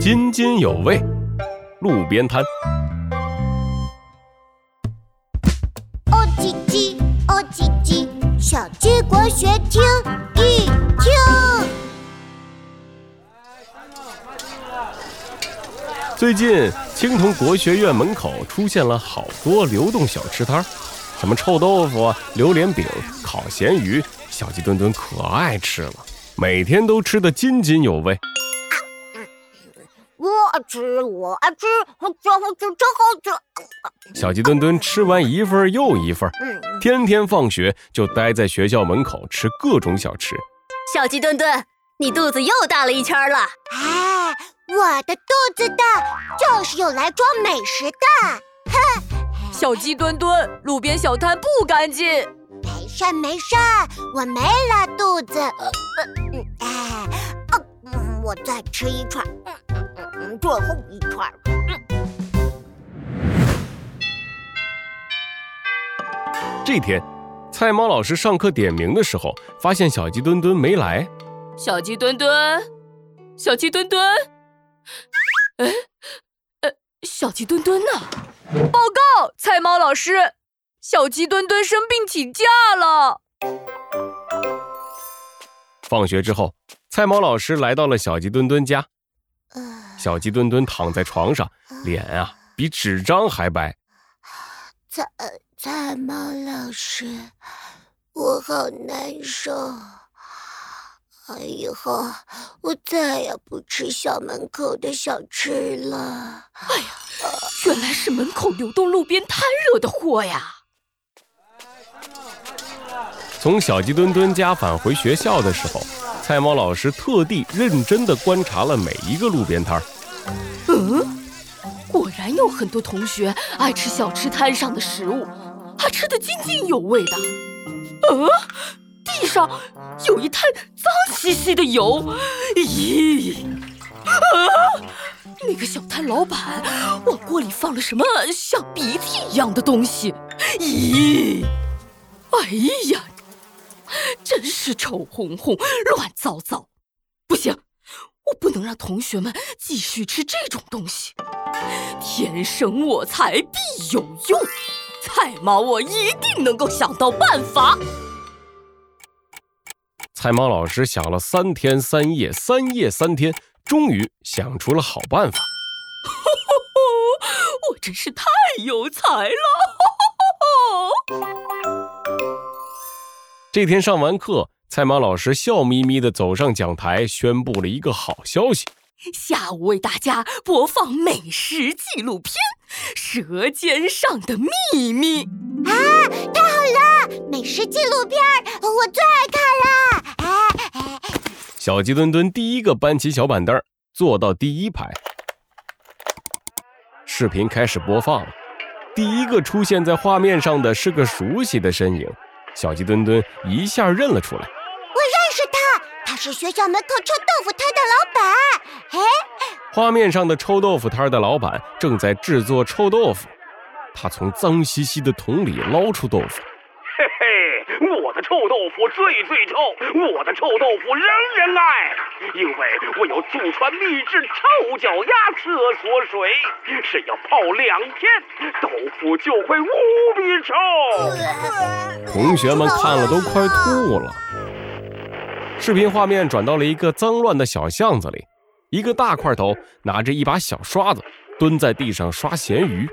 津津有味，路边摊。哦唧唧，哦唧唧，小鸡国学听一听。最近，青铜国学院门口出现了好多流动小吃摊儿，什么臭豆腐、榴莲饼、烤咸鱼，小鸡墩墩可爱吃了，每天都吃得津津有味。我爱吃，我吃，真好吃，真好吃。小鸡墩墩吃完一份又一份，天天放学就待在学校门口吃各种小吃。小鸡墩墩，你肚子又大了一圈了。哎，我的肚子大就是用来装美食的。哼，小鸡墩墩，路边小摊不干净。没事没事，我没拉肚子。哎，哦，我再吃一串。最后一串。这天，菜猫老师上课点名的时候，发现小鸡墩墩没来。小鸡墩墩，小鸡墩墩，哎，呃，小鸡墩墩呢？报告，菜猫老师，小鸡墩墩生病请假了。放学之后，菜猫老师来到了小鸡墩墩家。小鸡墩墩躺在床上，脸啊比纸张还白。菜菜猫老师，我好难受。以后我再也不吃校门口的小吃了。哎呀，原来是门口流动路边摊惹的祸呀！从小鸡墩墩家返回学校的时候，菜猫老师特地认真的观察了每一个路边摊儿。嗯，果然有很多同学爱吃小吃摊上的食物，还吃得津津有味的。嗯，地上有一滩脏兮兮的油，咦？啊，那个小摊老板往锅里放了什么像鼻涕一样的东西？咦？哎呀，真是臭烘烘、乱糟糟！我不能让同学们继续吃这种东西。天生我材必有用，菜猫我一定能够想到办法。菜猫老师想了三天三夜，三夜三天，终于想出了好办法。我真是太有才了！这天上完课。菜猫老师笑眯眯地走上讲台，宣布了一个好消息：下午为大家播放美食纪录片《舌尖上的秘密》啊！太好了，美食纪录片我最爱看了！哎，小鸡墩墩第一个搬起小板凳，坐到第一排。视频开始播放了，第一个出现在画面上的是个熟悉的身影，小鸡墩墩一下认了出来。我认识他是学校门口臭豆腐摊的老板。哎，画面上的臭豆腐摊的老板正在制作臭豆腐。他从脏兮兮的桶里捞出豆腐。臭豆腐最最臭，我的臭豆腐人人爱，因为我有祖传秘制臭脚丫厕所水，只要泡两天，豆腐就会无比臭。同学们看了都快吐了。视频画面转到了一个脏乱的小巷子里，一个大块头拿着一把小刷子蹲在地上刷咸鱼，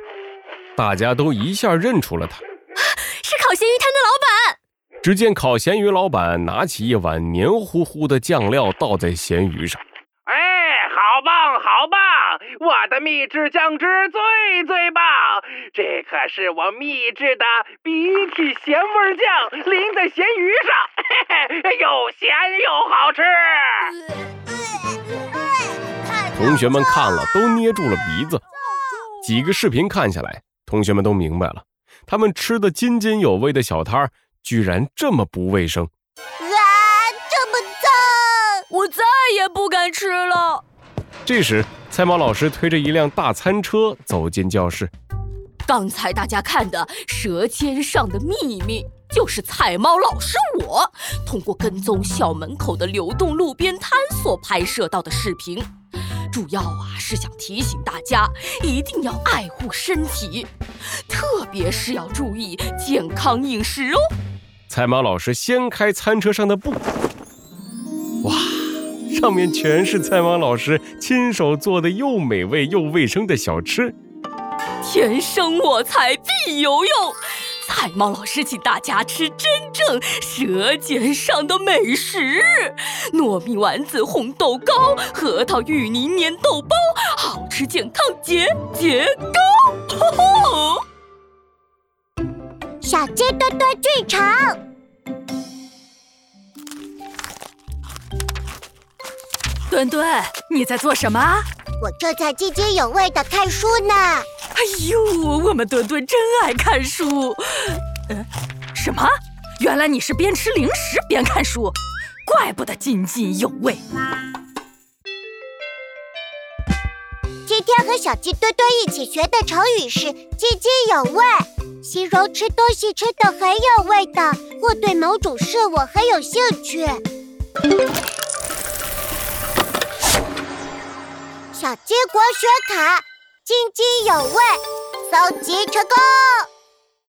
大家都一下认出了他，是烤咸鱼摊的老板。只见烤咸鱼老板拿起一碗黏糊糊的酱料倒在咸鱼上，哎，好棒好棒！我的秘制酱汁最最棒，这可是我秘制的鼻涕咸味酱，淋在咸鱼上，嘿嘿，又咸又好吃。同学们看了都捏住了鼻子。几个视频看下来，同学们都明白了，他们吃的津津有味的小摊儿，居然这么不卫生。啊，这么脏！我再也不敢吃了。这时，菜猫老师推着一辆大餐车走进教室。刚才大家看的《舌尖上的秘密》，就是菜猫老师我通过跟踪校门口的流动路边摊所拍摄到的视频。主要啊是想提醒大家一定要爱护身体，特别是要注意健康饮食哦。菜猫老师掀开餐车上的布，哇，上面全是菜猫老师亲手做的又美味又卫生的小吃。天生我材必有用。菜猫老师请大家吃真正舌尖上的美食：糯米丸子、红豆糕、核桃芋泥粘豆包，好吃健康节节高！小鸡墩墩剧场，墩墩，你在做什么？我正在津津有味的看书呢。哎呦，我们墩墩真爱看书。嗯，什么？原来你是边吃零食边看书，怪不得津津有味。今天和小鸡墩墩一起学的成语是“津津有味”，形容吃东西吃的很有味道，或对某种事物很有兴趣。小鸡国学卡，津津有味，搜集成功。